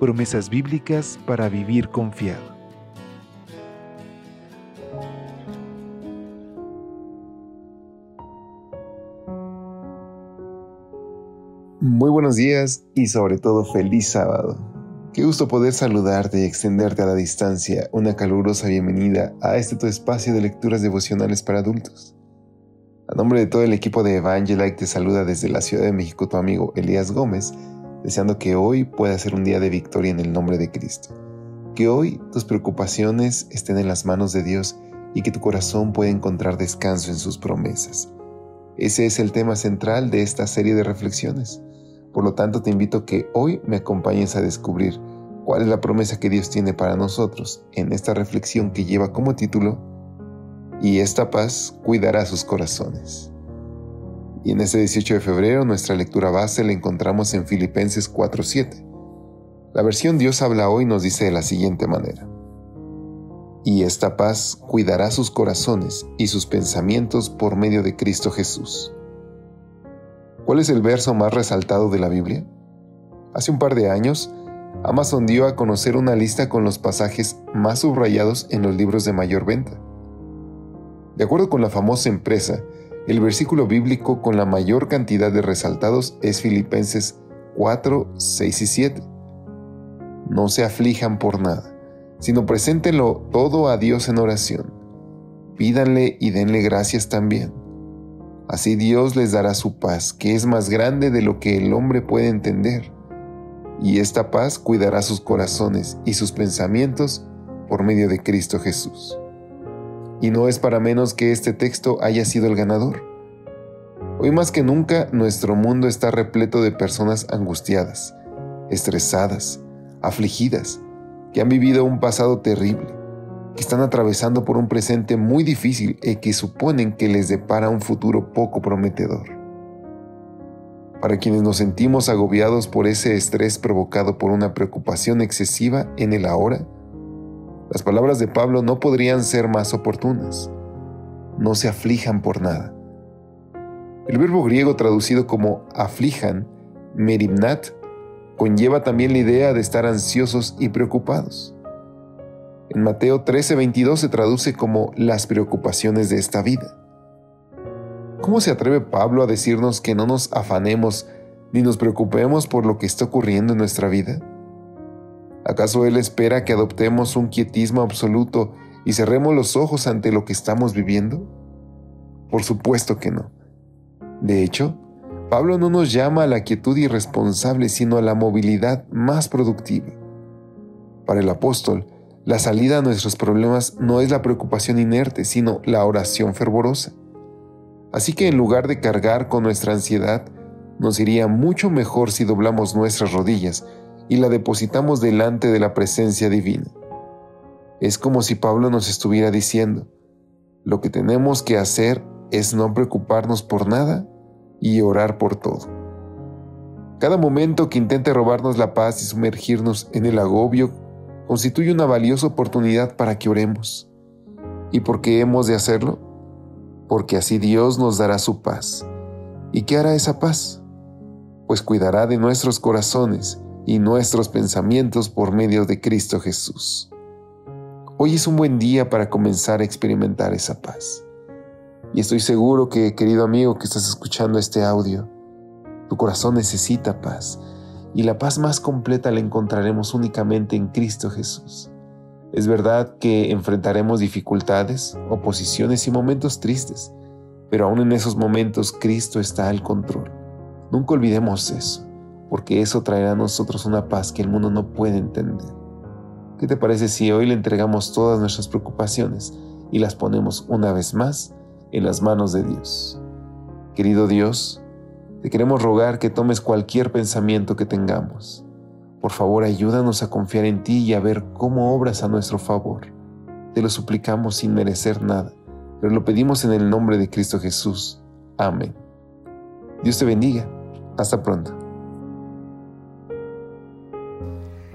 Promesas bíblicas para vivir confiado. Muy buenos días y sobre todo feliz sábado. Qué gusto poder saludarte y extenderte a la distancia una calurosa bienvenida a este tu espacio de lecturas devocionales para adultos. A nombre de todo el equipo de Evangelite te saluda desde la Ciudad de México tu amigo Elías Gómez, deseando que hoy pueda ser un día de victoria en el nombre de Cristo. Que hoy tus preocupaciones estén en las manos de Dios y que tu corazón pueda encontrar descanso en sus promesas. Ese es el tema central de esta serie de reflexiones. Por lo tanto, te invito a que hoy me acompañes a descubrir cuál es la promesa que Dios tiene para nosotros en esta reflexión que lleva como título y esta paz cuidará sus corazones. Y en este 18 de febrero nuestra lectura base la encontramos en Filipenses 4.7. La versión Dios habla hoy nos dice de la siguiente manera. Y esta paz cuidará sus corazones y sus pensamientos por medio de Cristo Jesús. ¿Cuál es el verso más resaltado de la Biblia? Hace un par de años, Amazon dio a conocer una lista con los pasajes más subrayados en los libros de mayor venta. De acuerdo con la famosa empresa, el versículo bíblico con la mayor cantidad de resaltados es Filipenses 4, 6 y 7. No se aflijan por nada, sino preséntenlo todo a Dios en oración. Pídanle y denle gracias también. Así Dios les dará su paz, que es más grande de lo que el hombre puede entender. Y esta paz cuidará sus corazones y sus pensamientos por medio de Cristo Jesús. Y no es para menos que este texto haya sido el ganador. Hoy más que nunca nuestro mundo está repleto de personas angustiadas, estresadas, afligidas, que han vivido un pasado terrible, que están atravesando por un presente muy difícil y que suponen que les depara un futuro poco prometedor. Para quienes nos sentimos agobiados por ese estrés provocado por una preocupación excesiva en el ahora, las palabras de Pablo no podrían ser más oportunas. No se aflijan por nada. El verbo griego traducido como aflijan, merimnat, conlleva también la idea de estar ansiosos y preocupados. En Mateo 13:22 se traduce como las preocupaciones de esta vida. ¿Cómo se atreve Pablo a decirnos que no nos afanemos ni nos preocupemos por lo que está ocurriendo en nuestra vida? ¿Acaso Él espera que adoptemos un quietismo absoluto y cerremos los ojos ante lo que estamos viviendo? Por supuesto que no. De hecho, Pablo no nos llama a la quietud irresponsable, sino a la movilidad más productiva. Para el apóstol, la salida a nuestros problemas no es la preocupación inerte, sino la oración fervorosa. Así que en lugar de cargar con nuestra ansiedad, nos iría mucho mejor si doblamos nuestras rodillas y la depositamos delante de la presencia divina. Es como si Pablo nos estuviera diciendo, lo que tenemos que hacer es no preocuparnos por nada y orar por todo. Cada momento que intente robarnos la paz y sumergirnos en el agobio constituye una valiosa oportunidad para que oremos. ¿Y por qué hemos de hacerlo? Porque así Dios nos dará su paz. ¿Y qué hará esa paz? Pues cuidará de nuestros corazones y nuestros pensamientos por medio de Cristo Jesús. Hoy es un buen día para comenzar a experimentar esa paz. Y estoy seguro que, querido amigo que estás escuchando este audio, tu corazón necesita paz. Y la paz más completa la encontraremos únicamente en Cristo Jesús. Es verdad que enfrentaremos dificultades, oposiciones y momentos tristes, pero aún en esos momentos Cristo está al control. Nunca olvidemos eso porque eso traerá a nosotros una paz que el mundo no puede entender. ¿Qué te parece si hoy le entregamos todas nuestras preocupaciones y las ponemos una vez más en las manos de Dios? Querido Dios, te queremos rogar que tomes cualquier pensamiento que tengamos, Por favor, ayúdanos a confiar en ti y a ver cómo obras a nuestro favor. Te lo suplicamos sin merecer nada, pero lo pedimos en el nombre de Cristo Jesús. Amén. Dios te bendiga. Hasta pronto.